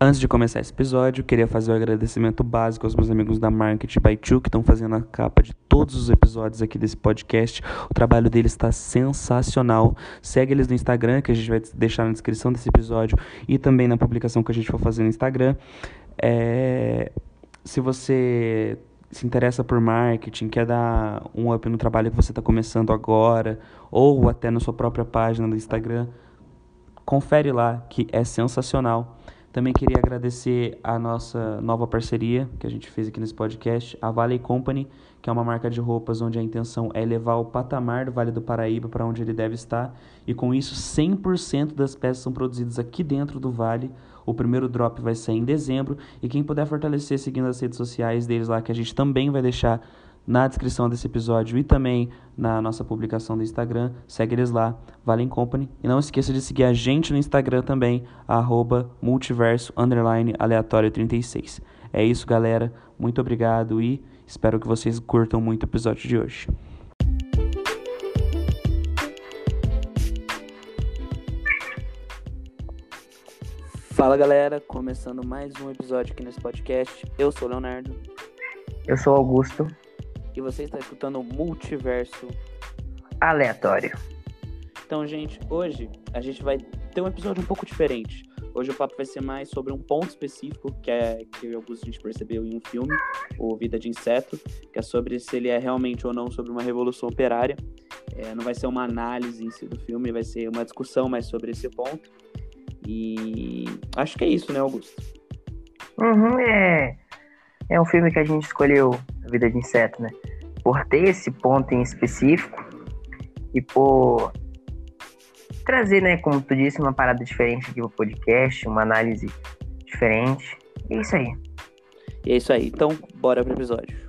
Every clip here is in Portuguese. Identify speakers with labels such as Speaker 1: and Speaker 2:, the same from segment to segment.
Speaker 1: Antes de começar esse episódio, queria fazer um agradecimento básico aos meus amigos da Market by Two que estão fazendo a capa de todos os episódios aqui desse podcast. O trabalho deles está sensacional. Segue eles no Instagram, que a gente vai deixar na descrição desse episódio e também na publicação que a gente for fazer no Instagram. É... Se você se interessa por marketing, quer dar um up no trabalho que você está começando agora, ou até na sua própria página do Instagram, confere lá que é sensacional. Também queria agradecer a nossa nova parceria que a gente fez aqui nesse podcast, a Valley Company, que é uma marca de roupas onde a intenção é levar o patamar do Vale do Paraíba para onde ele deve estar. E com isso, 100% das peças são produzidas aqui dentro do Vale. O primeiro drop vai sair em dezembro. E quem puder fortalecer seguindo as redes sociais deles lá, que a gente também vai deixar na descrição desse episódio e também na nossa publicação do Instagram. Segue eles lá, Valen Company. E não esqueça de seguir a gente no Instagram também, arroba multiverso aleatório 36. É isso, galera. Muito obrigado e espero que vocês curtam muito o episódio de hoje. Fala galera, começando mais um episódio aqui nesse podcast. Eu sou o Leonardo.
Speaker 2: Eu sou Augusto
Speaker 1: e você está escutando o Multiverso
Speaker 2: Aleatório.
Speaker 1: Então, gente, hoje a gente vai ter um episódio um pouco diferente. Hoje o papo vai ser mais sobre um ponto específico que é que alguns a gente percebeu em um filme, o Vida de Inseto, que é sobre se ele é realmente ou não sobre uma revolução operária. É, não vai ser uma análise em si do filme, vai ser uma discussão mais sobre esse ponto. E acho que é isso, né, Augusto?
Speaker 2: Uhum, é. É um filme que a gente escolheu, Vida de Inseto, né? Por ter esse ponto em específico e por trazer, né, como tu disse, uma parada diferente aqui pro podcast, uma análise diferente. É isso aí.
Speaker 1: É isso aí. Então, bora pro episódio.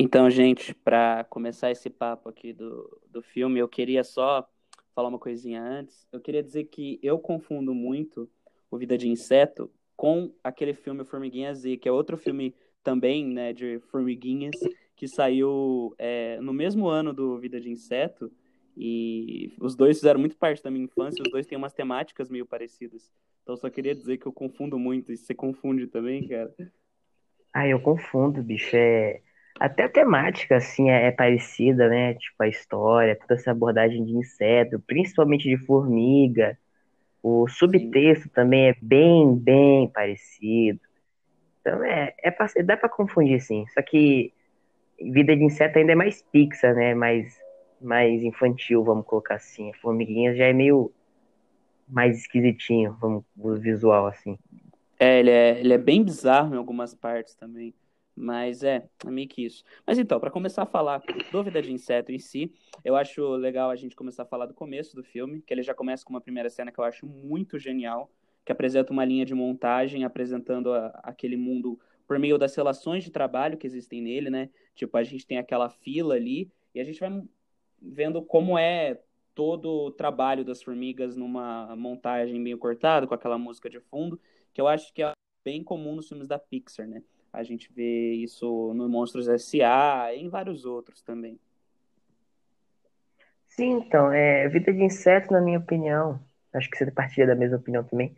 Speaker 1: Então, gente, para começar esse papo aqui do, do filme, eu queria só falar uma coisinha antes. Eu queria dizer que eu confundo muito o Vida de Inseto com aquele filme Formiguinha Z, que é outro filme também, né, de formiguinhas, que saiu é, no mesmo ano do Vida de Inseto. E os dois fizeram muito parte da minha infância, os dois têm umas temáticas meio parecidas. Então só queria dizer que eu confundo muito, e você confunde também, cara?
Speaker 2: Ah, eu confundo, bicho. É... Até a temática, assim, é, é, parecida, né? Tipo, a história, toda essa abordagem de inseto, principalmente de formiga. O subtexto também é bem, bem parecido. Então, é, é pra, dá pra confundir, sim. Só que Vida de Inseto ainda é mais Pixar, né? Mais, mais infantil, vamos colocar assim. Formiguinhas já é meio mais esquisitinho, vamos, o visual, assim.
Speaker 1: É ele, é, ele é bem bizarro em algumas partes também. Mas é, é meio que isso. Mas então, para começar a falar do Vida de Inseto em si, eu acho legal a gente começar a falar do começo do filme, que ele já começa com uma primeira cena que eu acho muito genial, que apresenta uma linha de montagem apresentando a, aquele mundo por meio das relações de trabalho que existem nele, né? Tipo, a gente tem aquela fila ali e a gente vai vendo como é todo o trabalho das formigas numa montagem meio cortada, com aquela música de fundo, que eu acho que é bem comum nos filmes da Pixar, né? A gente vê isso no Monstros S.A. e em vários outros também.
Speaker 2: Sim, então, é, Vida de Inseto, na minha opinião, acho que você partilha da mesma opinião também,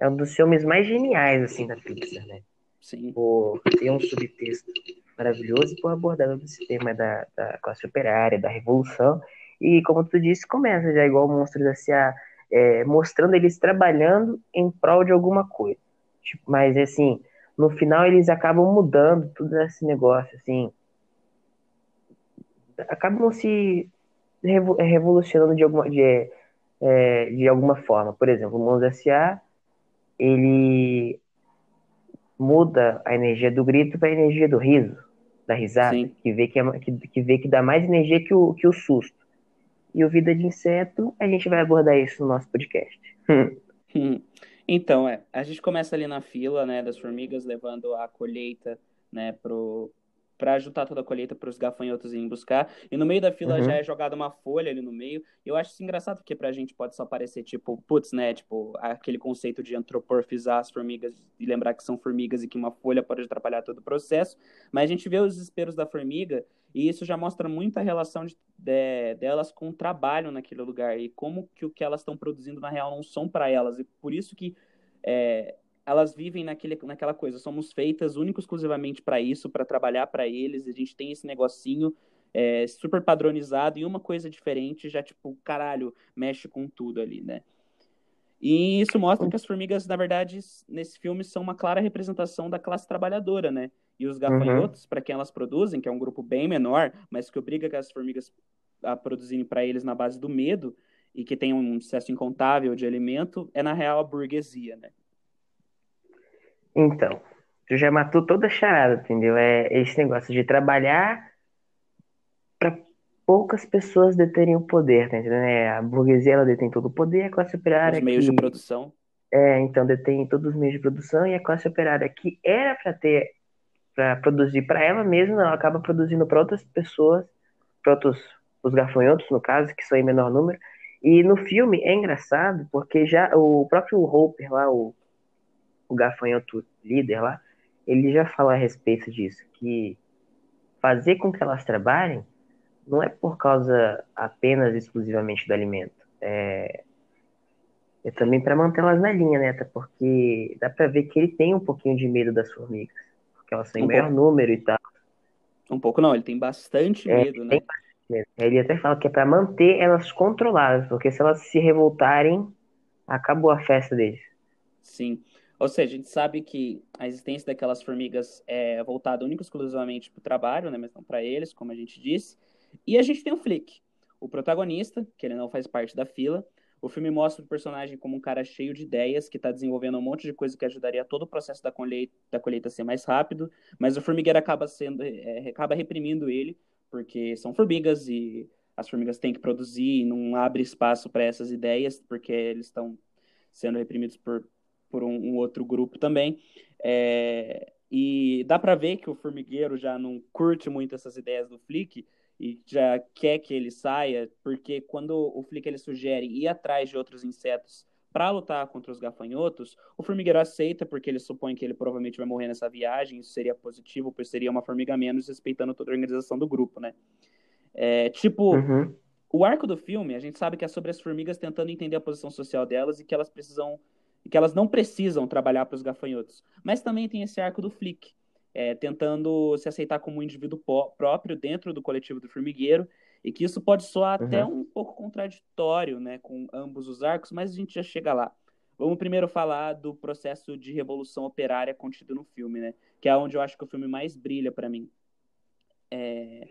Speaker 2: é um dos filmes mais geniais, assim, da Pixar, né?
Speaker 1: Sim.
Speaker 2: Por ter um subtexto maravilhoso e por abordar esse tema da, da classe operária, da revolução. E, como tu disse, começa já igual Monstros S.A., é, mostrando eles trabalhando em prol de alguma coisa. Tipo, mas, assim, no final eles acabam mudando tudo esse negócio, assim. Acabam se revolucionando de alguma, de, é, de alguma forma. Por exemplo, o Mons S.A., ele muda a energia do grito para a energia do riso, da risada, que vê que, é, que, que vê que dá mais energia que o, que o susto. E o Vida de Inseto, a gente vai abordar isso no nosso podcast.
Speaker 1: Então, é, a gente começa ali na fila, né, das formigas, levando a colheita, né, pro, para juntar toda a colheita para os gafanhotos irem buscar. E no meio da fila uhum. já é jogada uma folha ali no meio. E eu acho isso engraçado, porque pra gente pode só parecer, tipo, putz, né? Tipo, aquele conceito de antropomorfizar as formigas e lembrar que são formigas e que uma folha pode atrapalhar todo o processo. Mas a gente vê os desesperos da formiga e isso já mostra muito a relação de, de, delas com o trabalho naquele lugar e como que o que elas estão produzindo na real não são para elas. E por isso que é, elas vivem naquele, naquela coisa, somos feitas único exclusivamente para isso, para trabalhar para eles, a gente tem esse negocinho é, super padronizado e uma coisa diferente já, tipo, caralho, mexe com tudo ali, né? E isso mostra que as formigas, na verdade, nesse filme são uma clara representação da classe trabalhadora, né? E os gafanhotos, uhum. para quem elas produzem, que é um grupo bem menor, mas que obriga as formigas a produzirem para eles na base do medo e que tem um excesso incontável de alimento, é na real a burguesia, né?
Speaker 2: Então, tu já matou toda a charada, entendeu? É esse negócio de trabalhar para poucas pessoas deterem o poder, tá entendendo? É, a burguesia ela detém todo o poder, a classe operária.
Speaker 1: Os meios que... de produção.
Speaker 2: É, então detém todos os meios de produção e a classe operária que era para ter, para produzir para ela mesma, ela acaba produzindo para outras pessoas, para outros, os gafanhotos no caso, que são em menor número. E no filme é engraçado porque já o próprio Hopper lá, o o gafanhoto líder lá, ele já fala a respeito disso, que fazer com que elas trabalhem não é por causa apenas exclusivamente do alimento, é, é também para mantê-las na linha, né? Até porque dá para ver que ele tem um pouquinho de medo das formigas, porque elas são um em maior número e tal.
Speaker 1: Um pouco não, ele tem bastante é, medo, né?
Speaker 2: Medo. Ele até fala que é para manter elas controladas, porque se elas se revoltarem, acabou a festa deles.
Speaker 1: Sim. Ou seja, a gente sabe que a existência daquelas formigas é voltada única e exclusivamente para o trabalho, né, mas não para eles, como a gente disse. E a gente tem o Flick, o protagonista, que ele não faz parte da fila. O filme mostra o personagem como um cara cheio de ideias, que está desenvolvendo um monte de coisa que ajudaria todo o processo da colheita, da colheita a ser mais rápido, mas o formigueiro acaba, sendo, é, acaba reprimindo ele, porque são formigas e as formigas têm que produzir e não abre espaço para essas ideias, porque eles estão sendo reprimidos por por um, um outro grupo também. É, e dá para ver que o formigueiro já não curte muito essas ideias do Flick e já quer que ele saia, porque quando o Flick ele sugere ir atrás de outros insetos para lutar contra os gafanhotos, o formigueiro aceita porque ele supõe que ele provavelmente vai morrer nessa viagem, isso seria positivo, pois seria uma formiga menos, respeitando toda a organização do grupo, né? É, tipo, uhum. o arco do filme, a gente sabe que é sobre as formigas tentando entender a posição social delas e que elas precisam e que elas não precisam trabalhar para os gafanhotos. Mas também tem esse arco do Flick, é, tentando se aceitar como um indivíduo próprio dentro do coletivo do formigueiro, e que isso pode soar uhum. até um pouco contraditório né, com ambos os arcos, mas a gente já chega lá. Vamos primeiro falar do processo de revolução operária contido no filme, né? Que é onde eu acho que o filme mais brilha para mim. É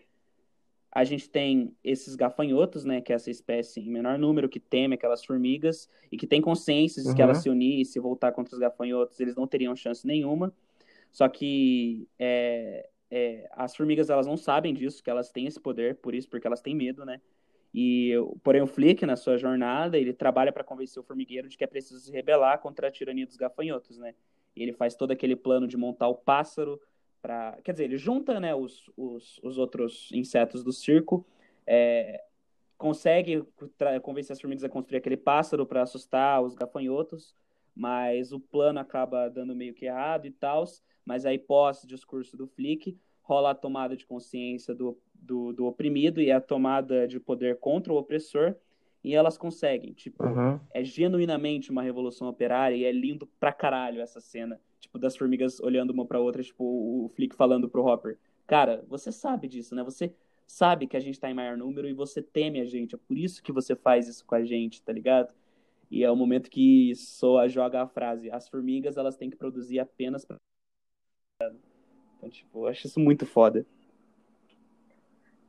Speaker 1: a gente tem esses gafanhotos, né, que é essa espécie em menor número que teme aquelas formigas e que tem consciência de uhum. que ela se unir e se voltar contra os gafanhotos, eles não teriam chance nenhuma. Só que é, é, as formigas elas não sabem disso, que elas têm esse poder, por isso, porque elas têm medo, né? E porém o Flick na sua jornada ele trabalha para convencer o formigueiro de que é preciso se rebelar contra a tirania dos gafanhotos, né? E ele faz todo aquele plano de montar o pássaro quer dizer, ele junta né, os, os, os outros insetos do circo, é, consegue convencer as formigas a construir aquele pássaro para assustar os gafanhotos, mas o plano acaba dando meio que errado e tal. Mas aí, pós-discurso do Flick, rola a tomada de consciência do, do, do, oprimido e a tomada de poder contra o opressor, e elas conseguem. Tipo, uhum. é genuinamente uma revolução operária e é lindo pra caralho essa cena tipo, das formigas olhando uma pra outra, tipo, o Flick falando pro Hopper, cara, você sabe disso, né? Você sabe que a gente tá em maior número e você teme a gente, é por isso que você faz isso com a gente, tá ligado? E é o momento que Soa joga a frase, as formigas, elas têm que produzir apenas pra... Então, tipo, eu acho isso muito foda.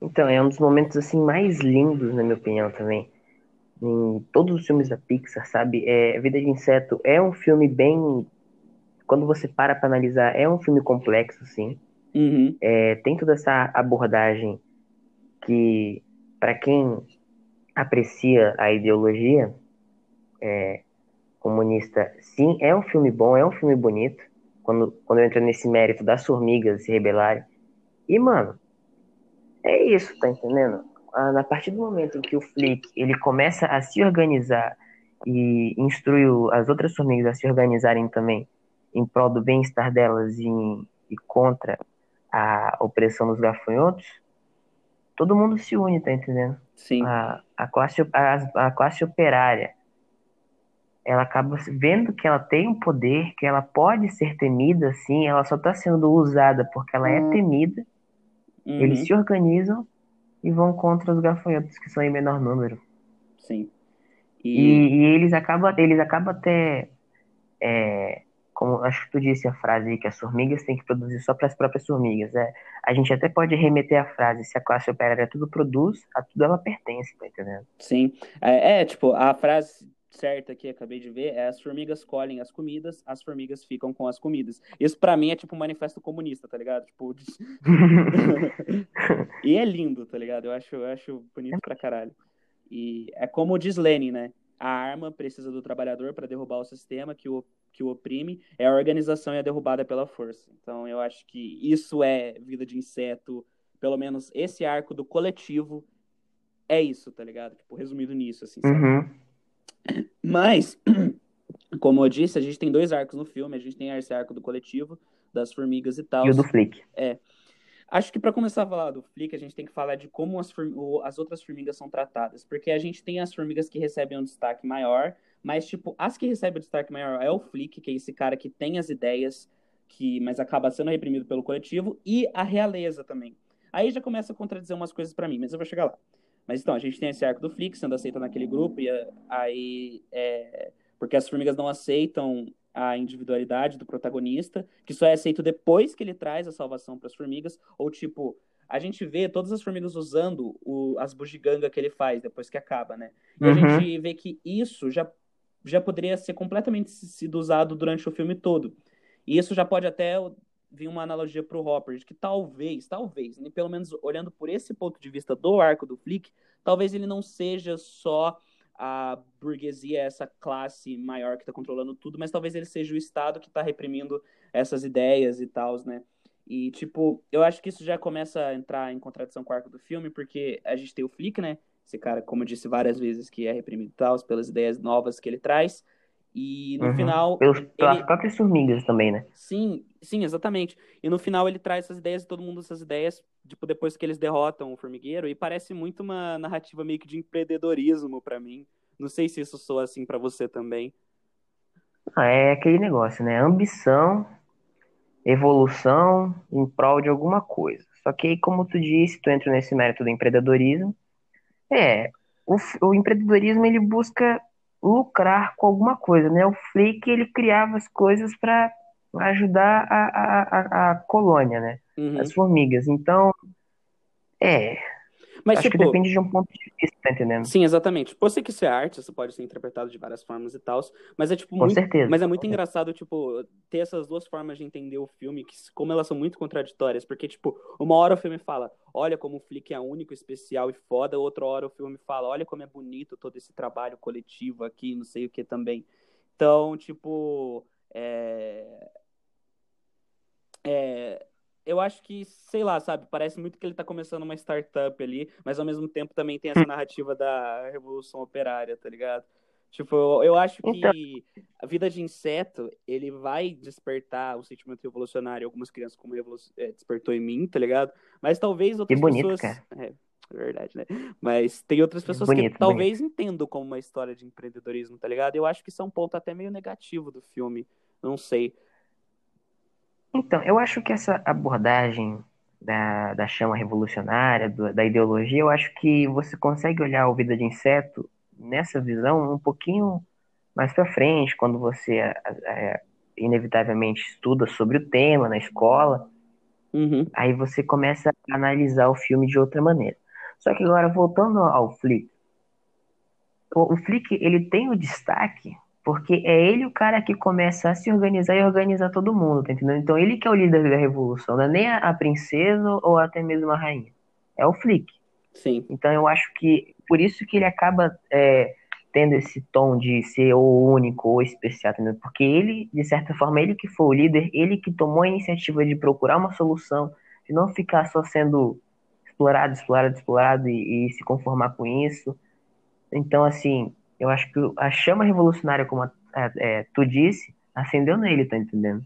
Speaker 2: Então, é um dos momentos, assim, mais lindos, na minha opinião, também. Em todos os filmes da Pixar, sabe? É, Vida de Inseto é um filme bem quando você para para analisar, é um filme complexo, sim.
Speaker 1: Uhum.
Speaker 2: É, tem toda essa abordagem que, para quem aprecia a ideologia é, comunista, sim, é um filme bom, é um filme bonito. Quando, quando eu entro nesse mérito das formigas se rebelarem, E, mano, é isso, tá entendendo? Na partir do momento em que o Flick ele começa a se organizar e instrui as outras formigas a se organizarem também em prol do bem-estar delas e, e contra a opressão dos gafanhotos, todo mundo se une, tá entendendo?
Speaker 1: Sim.
Speaker 2: A, a, classe, a, a classe operária, ela acaba vendo que ela tem um poder, que ela pode ser temida, sim, ela só está sendo usada porque ela é hum. temida. Uhum. Eles se organizam e vão contra os gafanhotos, que são em menor número.
Speaker 1: Sim.
Speaker 2: E, e, e eles acabam eles acabam até. É, como acho que tu disse a frase aí, que as formigas têm que produzir só para as próprias formigas. É, a gente até pode remeter a frase: se a classe operária tudo produz, a tudo ela pertence, tá entendendo?
Speaker 1: Sim. É, é tipo, a frase certa que acabei de ver é as formigas colhem as comidas, as formigas ficam com as comidas. Isso para mim é tipo um manifesto comunista, tá ligado? Tipo, e é lindo, tá ligado? Eu acho, eu acho bonito pra caralho. E é como diz Lenin, né? A arma precisa do trabalhador para derrubar o sistema que o, que o oprime, é a organização e a derrubada pela força. Então eu acho que isso é vida de inseto, pelo menos esse arco do coletivo é isso, tá ligado? Tipo, resumido nisso, assim? Uhum. Mas, como eu disse, a gente tem dois arcos no filme. A gente tem esse arco do coletivo, das formigas e tal.
Speaker 2: E o do Flick.
Speaker 1: É. Acho que para começar a falar do Flick, a gente tem que falar de como as, as outras formigas são tratadas. Porque a gente tem as formigas que recebem um destaque maior, mas, tipo, as que recebem o destaque maior é o Flick, que é esse cara que tem as ideias, que mas acaba sendo reprimido pelo coletivo, e a realeza também. Aí já começa a contradizer umas coisas para mim, mas eu vou chegar lá. Mas então, a gente tem esse arco do Flick sendo aceito naquele grupo, e aí. É, porque as formigas não aceitam a individualidade do protagonista, que só é aceito depois que ele traz a salvação para as formigas, ou tipo, a gente vê todas as formigas usando o, as bugigangas que ele faz depois que acaba, né? E uhum. a gente vê que isso já, já poderia ser completamente sido usado durante o filme todo. E isso já pode até vir uma analogia para o Hopper, de que talvez, talvez, né, pelo menos olhando por esse ponto de vista do arco do Flick, talvez ele não seja só a burguesia, essa classe maior que está controlando tudo, mas talvez ele seja o Estado que está reprimindo essas ideias e tal, né? E, tipo, eu acho que isso já começa a entrar em contradição com o arco do filme, porque a gente tem o Flick, né? Esse cara, como eu disse várias vezes, que é reprimido tal, pelas ideias novas que ele traz. E no uhum. final.
Speaker 2: Pelos, pelas ele... próprias formigas também, né?
Speaker 1: Sim, sim, exatamente. E no final ele traz essas ideias e todo mundo essas ideias, tipo, depois que eles derrotam o formigueiro. E parece muito uma narrativa meio que de empreendedorismo para mim. Não sei se isso soa assim para você também.
Speaker 2: Ah, é aquele negócio, né? Ambição, evolução em prol de alguma coisa. Só que aí, como tu disse, tu entra nesse mérito do empreendedorismo. É, o, o empreendedorismo ele busca lucrar com alguma coisa, né? O Flick ele criava as coisas para ajudar a, a, a, a colônia, né? Uhum. As formigas. Então, é, mas, Acho tipo, que depende de um ponto de vista, tá entendendo?
Speaker 1: Sim, exatamente. Pode ser que isso é arte, isso pode ser interpretado de várias formas e tal, mas é tipo
Speaker 2: Com
Speaker 1: muito,
Speaker 2: certeza.
Speaker 1: mas é muito engraçado, tipo, ter essas duas formas de entender o filme, que como elas são muito contraditórias, porque tipo, uma hora o filme fala, olha como o Flick é único, especial e foda, outra hora o filme fala, olha como é bonito todo esse trabalho coletivo aqui, não sei o que também. Então, tipo, é... É, eu acho que, sei lá, sabe, parece muito que ele tá começando uma startup ali, mas ao mesmo tempo também tem essa hum. narrativa da revolução operária, tá ligado? Tipo, eu acho que então... a vida de inseto, ele vai despertar o sentimento revolucionário algumas crianças como é, despertou em mim, tá ligado? Mas talvez outras
Speaker 2: que bonito,
Speaker 1: pessoas...
Speaker 2: Cara.
Speaker 1: É, é verdade, né? Mas tem outras pessoas bonito, que talvez bonito. entendam como uma história de empreendedorismo, tá ligado? Eu acho que isso é um ponto até meio negativo do filme, não sei.
Speaker 2: Então, eu acho que essa abordagem da, da chama revolucionária, do, da ideologia, eu acho que você consegue olhar o Vida de Inseto nessa visão um pouquinho mais para frente, quando você é, é, inevitavelmente estuda sobre o tema na escola,
Speaker 1: uhum.
Speaker 2: aí você começa a analisar o filme de outra maneira. Só que agora, voltando ao Flick, o, o Flick ele tem o destaque porque é ele o cara que começa a se organizar e organizar todo mundo, tá entendendo? Então ele que é o líder da revolução, não é nem a, princesa ou até mesmo a rainha. É o Flick.
Speaker 1: Sim.
Speaker 2: Então eu acho que por isso que ele acaba é, tendo esse tom de ser o único ou especial, entendeu? Porque ele, de certa forma, ele que foi o líder, ele que tomou a iniciativa de procurar uma solução,
Speaker 3: Se não ficar só sendo explorado, explorado, explorado e, e se conformar com isso. Então, assim, eu acho que a chama revolucionária, como a, é, tu disse, acendeu nele, tá entendendo?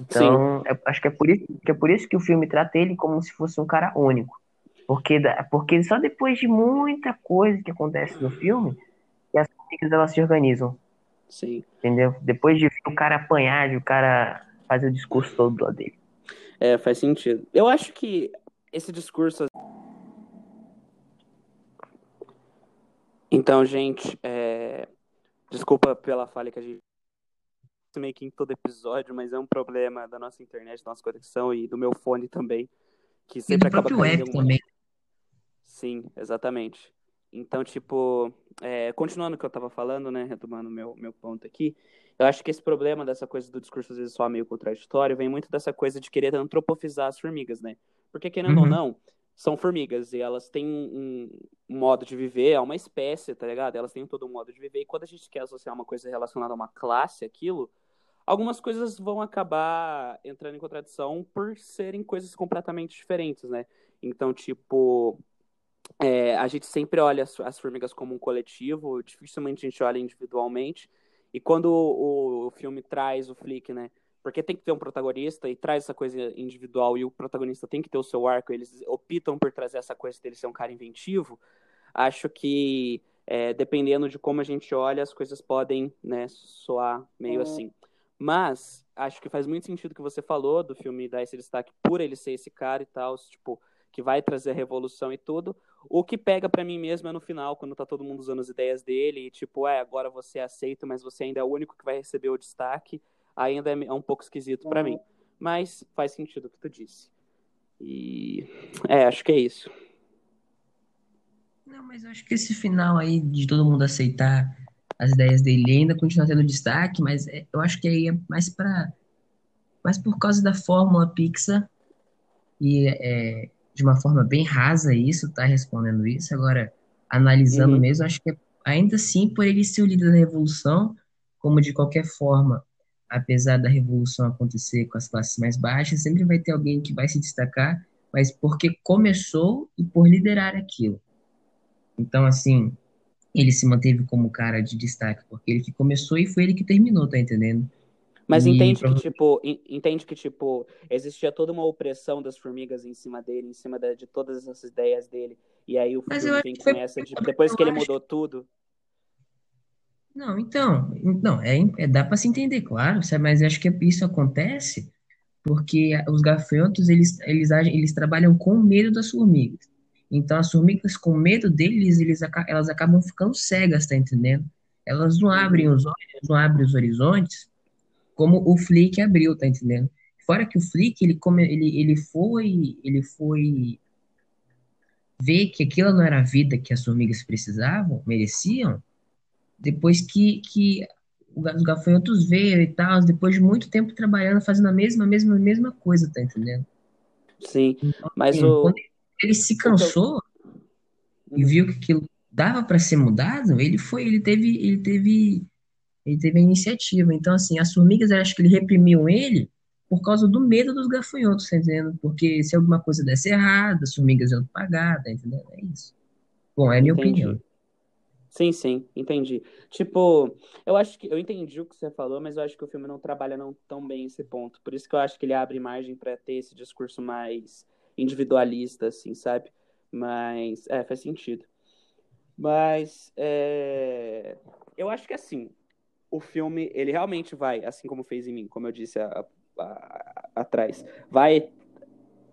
Speaker 3: Então, é, acho que é, por isso, que é por isso que o filme trata ele como se fosse um cara único. Porque, porque só depois de muita coisa que acontece no filme, que as coisas elas se organizam.
Speaker 1: Sim.
Speaker 3: Entendeu? Depois de o cara apanhar, de o cara fazer o discurso todo dele.
Speaker 1: É, faz sentido. Eu acho que esse discurso. Então, gente, é... desculpa pela falha que a gente meio que em todo episódio, mas é um problema da nossa internet, da nossa conexão e do meu fone também, que sempre acaba caindo.
Speaker 3: também.
Speaker 1: Sim, exatamente. Então, tipo, é, continuando o que eu tava falando, né, retomando meu, meu ponto aqui, eu acho que esse problema dessa coisa do discurso às vezes só meio contraditório vem muito dessa coisa de querer antropofizar as formigas, né? Porque, querendo uhum. ou não, são formigas e elas têm um, modo de viver, é uma espécie, tá ligado? Elas têm todo um modo de viver e quando a gente quer associar uma coisa relacionada a uma classe, aquilo, algumas coisas vão acabar entrando em contradição por serem coisas completamente diferentes, né? Então, tipo, é, a gente sempre olha as, as, formigas como um coletivo, dificilmente a gente olha individualmente. E quando o, o, filme traz o Flick, né? Porque tem que ter um protagonista e traz essa coisa individual e o protagonista tem que ter o seu arco, eles optam por trazer essa coisa dele ser um cara inventivo. Acho que, é, dependendo de como a gente olha, as coisas podem né, soar meio é. assim. Mas acho que faz muito sentido o que você falou do filme dar esse destaque por ele ser esse cara e tal, tipo, que vai trazer a revolução e tudo. O que pega para mim mesmo é no final, quando tá todo mundo usando as ideias dele, e tipo, é, agora você é aceito, mas você ainda é o único que vai receber o destaque, ainda é um pouco esquisito para mim. Mas faz sentido o que tu disse. E é, acho que é isso.
Speaker 2: Não, mas eu acho que esse final aí de todo mundo aceitar as ideias dele ainda continua tendo destaque, mas é, eu acho que aí é mais para mais por causa da fórmula Pixar e é, de uma forma bem rasa isso, tá respondendo isso. Agora, analisando uhum. mesmo, acho que é, ainda assim, por ele ser o líder da revolução, como de qualquer forma, apesar da revolução acontecer com as classes mais baixas, sempre vai ter alguém que vai se destacar, mas porque começou e por liderar aquilo. Então, assim, ele se manteve como cara de destaque, porque ele que começou e foi ele que terminou, tá entendendo?
Speaker 1: Mas entende que, tipo, entende que, tipo, existia toda uma opressão das formigas em cima dele, em cima de, de todas essas ideias dele. E aí o filme vem com essa de, depois que ele mudou tudo.
Speaker 2: Não, então, não, é, é dá para se entender, claro, sabe? mas acho que isso acontece porque os gafanhotos, eles, eles, eles trabalham com medo das formigas. Então, as formigas, com medo deles, eles, elas acabam ficando cegas, tá entendendo? Elas não abrem os olhos, não abrem os horizontes, como o Flick abriu, tá entendendo? Fora que o Flick, ele, come, ele, ele foi ele foi ver que aquilo não era a vida que as formigas precisavam, mereciam, depois que, que os gafanhotos veio e tal, depois de muito tempo trabalhando, fazendo a mesma, mesma, mesma coisa, tá entendendo?
Speaker 1: Sim, então, mas assim, o...
Speaker 2: Quando ele se cansou e viu que aquilo dava para ser mudado, ele foi, ele teve, ele teve ele teve a iniciativa. Então, assim, as formigas, eu acho que ele reprimiam ele por causa do medo dos gafanhotos, tá entendendo? Porque se alguma coisa desse errado, as formigas iam pagar, tá entendendo? É isso. Bom, é a minha entendi. opinião.
Speaker 1: Sim, sim, entendi. Tipo, eu acho que eu entendi o que você falou, mas eu acho que o filme não trabalha não tão bem esse ponto. Por isso que eu acho que ele abre margem para ter esse discurso mais individualista, assim, sabe? Mas, é, faz sentido. Mas, é... eu acho que assim, o filme, ele realmente vai, assim como fez em mim, como eu disse a, a, a, atrás, vai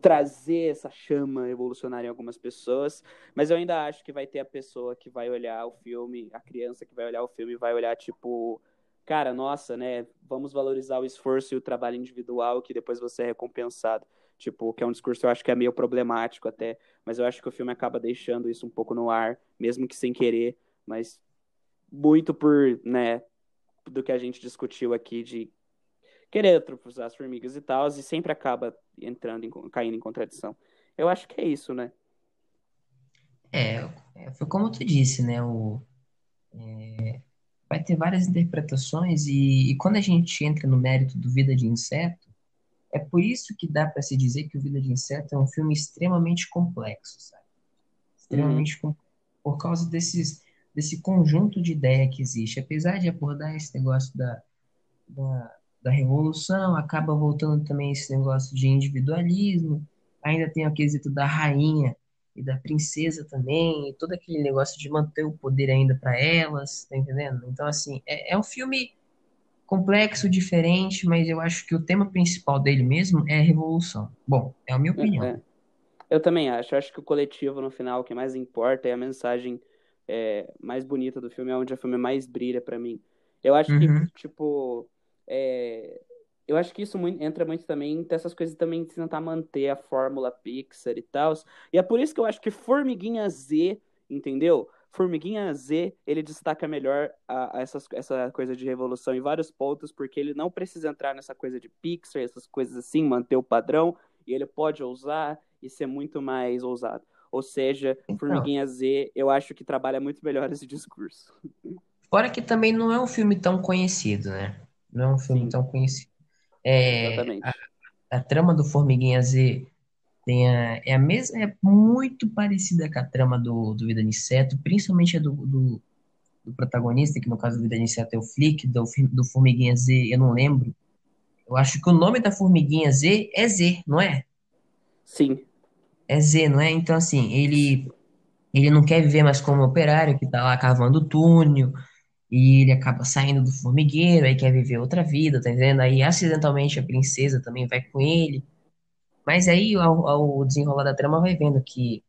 Speaker 1: trazer essa chama revolucionária em algumas pessoas, mas eu ainda acho que vai ter a pessoa que vai olhar o filme, a criança que vai olhar o filme vai olhar tipo, cara, nossa, né, vamos valorizar o esforço e o trabalho individual que depois você é recompensado. Tipo, que é um discurso que eu acho que é meio problemático até, mas eu acho que o filme acaba deixando isso um pouco no ar, mesmo que sem querer, mas muito por, né, do que a gente discutiu aqui de querer as formigas e tal, e sempre acaba entrando, em, caindo em contradição. Eu acho que é isso, né?
Speaker 2: É, é foi como tu disse, né? O, é, vai ter várias interpretações e, e, quando a gente entra no mérito do vida de inseto, É por isso que dá para se dizer que o Vida de Inseto é um filme extremamente complexo, sabe? Extremamente
Speaker 1: Uhum.
Speaker 2: complexo. Por causa desses, desse conjunto de ideia que existe. Apesar de abordar esse negócio da, da, da revolução, acaba voltando também esse negócio de individualismo. Ainda tem o quesito da rainha e da princesa também, e todo aquele negócio de manter o poder ainda para elas, tá entendendo? Então, assim, é, é um filme complexo, diferente, mas eu acho que o tema principal dele mesmo é a revolução. Bom, é a minha opinião.
Speaker 1: É. Eu também acho. Eu acho que o coletivo, no final, o que mais importa é a mensagem é, mais bonita do filme, é onde o filme mais brilha pra mim. Eu acho que,
Speaker 2: Uhum.
Speaker 1: tipo, é, eu acho que isso muito- entra muito também dessas coisas também de tentar manter a fórmula Pixar e tal. E é por isso que eu acho que Formiguinha Z, entendeu? Formiguinha Z, ele destaca melhor a, a essas, essa coisa de revolução em vários pontos, porque ele não precisa entrar nessa coisa de Pixar, essas coisas assim, manter o padrão, e ele pode ousar e ser muito mais ousado. Ou seja,
Speaker 2: Então.
Speaker 1: Formiguinha Z, eu acho que trabalha muito melhor esse discurso.
Speaker 2: Fora que também não é um filme tão conhecido, né? Não é um filme
Speaker 1: Sim.
Speaker 2: tão conhecido. É,
Speaker 1: Exatamente.
Speaker 2: a trama do Formiguinha Z tem a, é a mesma, é muito parecida com a trama do, do Vida de Inseto, principalmente a do, do, do protagonista, que no caso do Vida de Inseto é o Flick, do, do Formiguinha Z, eu não lembro. Eu acho que o nome da Formiguinha Z é Z, não é?
Speaker 1: Sim,
Speaker 2: É Z, não é? Então, assim, ele, ele não quer viver mais como operário, que tá lá cavando túnel, e ele acaba saindo do formigueiro, aí quer viver outra vida, tá entendendo? Aí, acidentalmente, a princesa também vai com ele. Mas aí, ao, ao desenrolar da trama, vai vendo que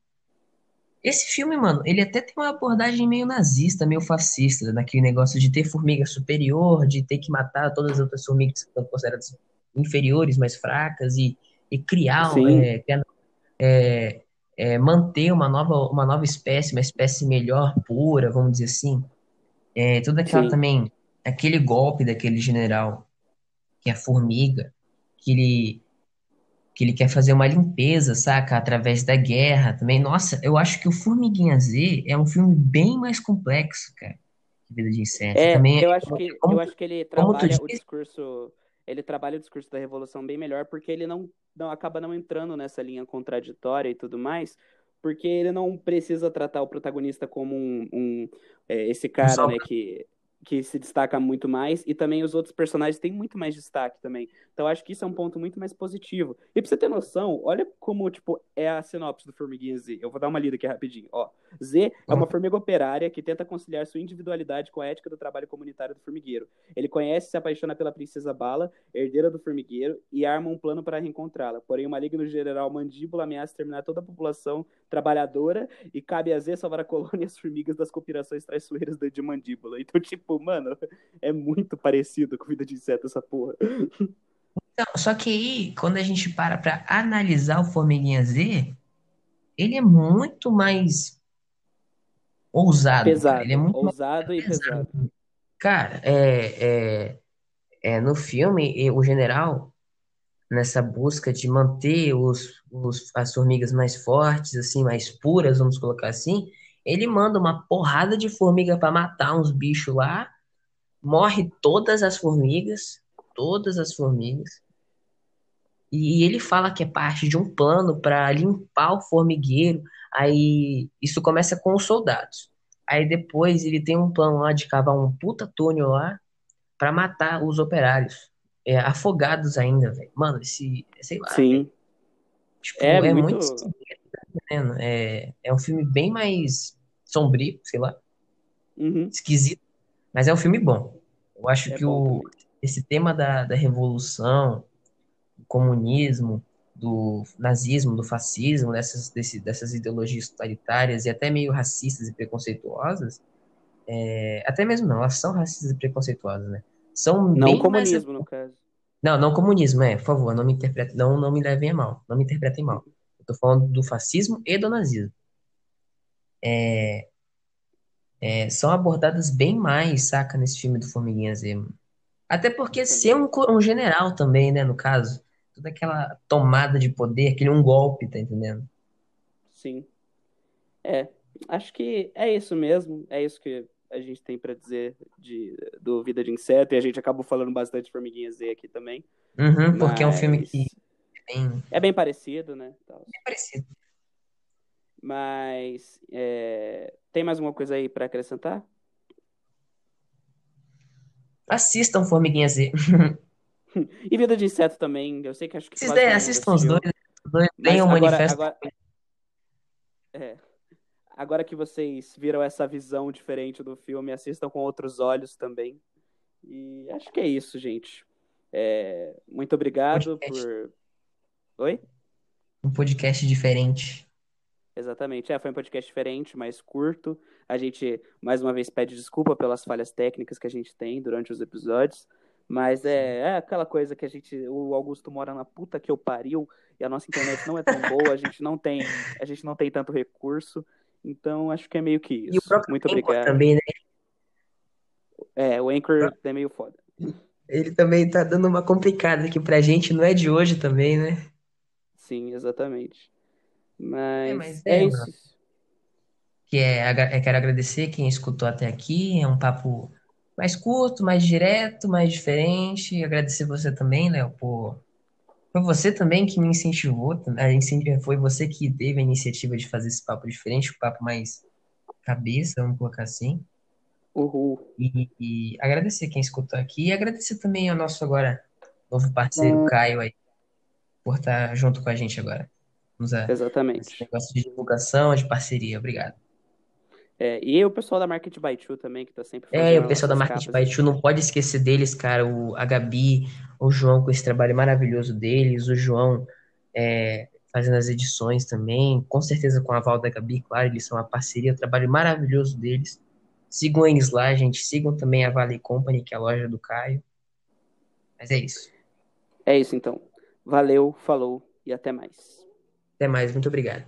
Speaker 2: esse filme, mano, ele até tem uma abordagem meio nazista, meio fascista, daquele negócio de ter formiga superior, de ter que matar todas as outras formigas que são consideradas inferiores, mais fracas, e, e criar, é, criar é, é, manter uma nova, uma nova espécie, uma espécie melhor, pura, vamos dizer assim. É, toda aquela
Speaker 1: Sim.
Speaker 2: também, aquele golpe daquele general, que é a formiga, que ele, que ele quer fazer uma limpeza, saca? Através da guerra também. Nossa, eu acho que o Formiguinha Z é um filme bem mais complexo, cara, que Vida de Inseto.
Speaker 1: É,
Speaker 2: Também
Speaker 1: eu acho que
Speaker 2: como-
Speaker 1: eu acho que ele trabalha o discurso, ele trabalha o discurso da revolução bem melhor porque ele não, não acaba não entrando nessa linha contraditória e tudo mais, porque ele não precisa tratar o protagonista como um, um, é, esse cara, né, que que se destaca muito mais e também os outros personagens têm muito mais destaque também. Então acho que isso é um ponto muito mais positivo. E pra você ter noção, olha como tipo é a sinopse do Formiguinha Z. Eu vou dar uma lida aqui rapidinho, ó. Z é uma formiga operária que tenta conciliar sua individualidade com a ética do trabalho comunitário do formigueiro. Ele conhece e se apaixona pela princesa Bala, herdeira do formigueiro, e arma um plano para reencontrá-la. Porém, o maligno general Mandíbula ameaça terminar toda a população trabalhadora e cabe a Z salvar a colônia e as formigas das conspirações traiçoeiras da- de Mandíbula. Então, tipo, mano, é muito parecido com Vida de Inseto essa porra.
Speaker 2: Não, só que aí, quando a gente para pra analisar o Formiguinha Z, ele é muito mais ousado, cara.
Speaker 1: Pesado,
Speaker 2: Ele é muito
Speaker 1: ousado e
Speaker 2: pesado.
Speaker 1: pesado.
Speaker 2: Cara, é, é, é, no filme, o general, nessa busca de manter os, os, as formigas mais fortes, assim, mais puras, vamos colocar assim, ele manda uma porrada de formiga pra matar uns bichos lá, morre todas as formigas, todas as formigas, e ele fala que é parte de um plano para limpar o formigueiro. Aí isso começa com os soldados. Aí depois ele tem um plano lá de cavar um puta túnel lá para matar os operários. É, afogados ainda, velho. Mano, esse, sei lá,
Speaker 1: Sim.
Speaker 2: tipo,
Speaker 1: É
Speaker 2: é,
Speaker 1: muito-
Speaker 2: muito entendendo? É, é um filme bem mais sombrio, sei lá,
Speaker 1: Uhum.
Speaker 2: esquisito, mas é um filme bom. Eu acho
Speaker 1: É
Speaker 2: que
Speaker 1: bom
Speaker 2: o, esse tema da, da revolução, comunismo, do nazismo, do fascismo, dessas, desse, dessas ideologias totalitárias e até meio racistas e preconceituosas, é, até mesmo não, elas são racistas e preconceituosas, né? São
Speaker 1: Não
Speaker 2: bem mais
Speaker 1: comunismo, no caso.
Speaker 2: não, não comunismo, é, por favor, não me interpretem, não, não me levem a mal, não me interpretem mal. Eu tô falando do fascismo e do nazismo. É, é, são abordadas bem mais, saca, nesse filme do Formiguinha Z, mano. Até porque ser um, um general também, né, no caso, toda aquela tomada de poder, aquele um golpe, tá entendendo?
Speaker 1: Sim. É, acho que é isso mesmo. É isso que a gente tem para dizer de, do Vida de Inseto, e a gente acabou falando bastante de Formiguinha Z aqui também.
Speaker 2: Uhum, porque é um filme que
Speaker 1: tem... é bem parecido, né?
Speaker 2: Bem parecido.
Speaker 1: Mas é... tem mais alguma coisa aí para acrescentar?
Speaker 2: Assistam Formiguinha Z.
Speaker 1: e Vida de Inseto também. Eu sei que acho que.
Speaker 2: Vocês assistam os dois. Leiam o manifesto.
Speaker 1: Agora, é. Agora que vocês viram essa visão diferente do filme, assistam com outros olhos também. E acho que é isso, gente. É... Muito obrigado podcast. por. Oi?
Speaker 2: Um podcast diferente.
Speaker 1: Exatamente. É, foi um podcast diferente, mais curto. A gente, mais uma vez, pede desculpa pelas falhas técnicas que a gente tem durante os episódios. Mas é, é, aquela coisa que a gente. O Augusto mora na puta que eu pariu e a nossa internet não é tão boa, a gente não tem, a gente não tem tanto recurso. Então acho que é meio que isso.
Speaker 2: E o próprio
Speaker 1: Muito
Speaker 2: Anchor
Speaker 1: obrigado.
Speaker 2: também, né?
Speaker 1: É, o Anchor é meio foda.
Speaker 2: Ele também tá dando uma complicada aqui pra gente, não é de hoje também, né?
Speaker 1: Sim, exatamente. Mas é,
Speaker 2: mas
Speaker 1: é
Speaker 2: é,
Speaker 1: isso.
Speaker 2: Que é, eu quero agradecer quem escutou até aqui. É um papo mais curto, mais direto, mais diferente. Agradecer você também, Léo, por. Foi você também que me incentivou. Foi você que teve a iniciativa de fazer esse papo diferente, um papo mais cabeça, vamos colocar assim.
Speaker 1: Uhul.
Speaker 2: E, e agradecer quem escutou aqui e agradecer também ao nosso agora novo parceiro Caio aí por estar junto com a gente agora. Vamos a esse
Speaker 1: Exatamente.
Speaker 2: negócio de divulgação, de parceria. Obrigado.
Speaker 1: É, e o pessoal da Market by Two também, que tá sempre
Speaker 2: É, o pessoal da Market
Speaker 1: capas.
Speaker 2: by Two, não pode esquecer deles, cara. O, a Gabi, o João com esse trabalho maravilhoso deles, o João é, fazendo as edições também, com certeza com a aval da Gabi, claro, eles são uma parceria, o trabalho maravilhoso deles. Sigam eles lá, gente. Sigam também a Valley Company, que é a loja do Caio. Mas é isso.
Speaker 1: É isso então. Valeu, falou e até mais.
Speaker 2: Até mais, muito obrigado.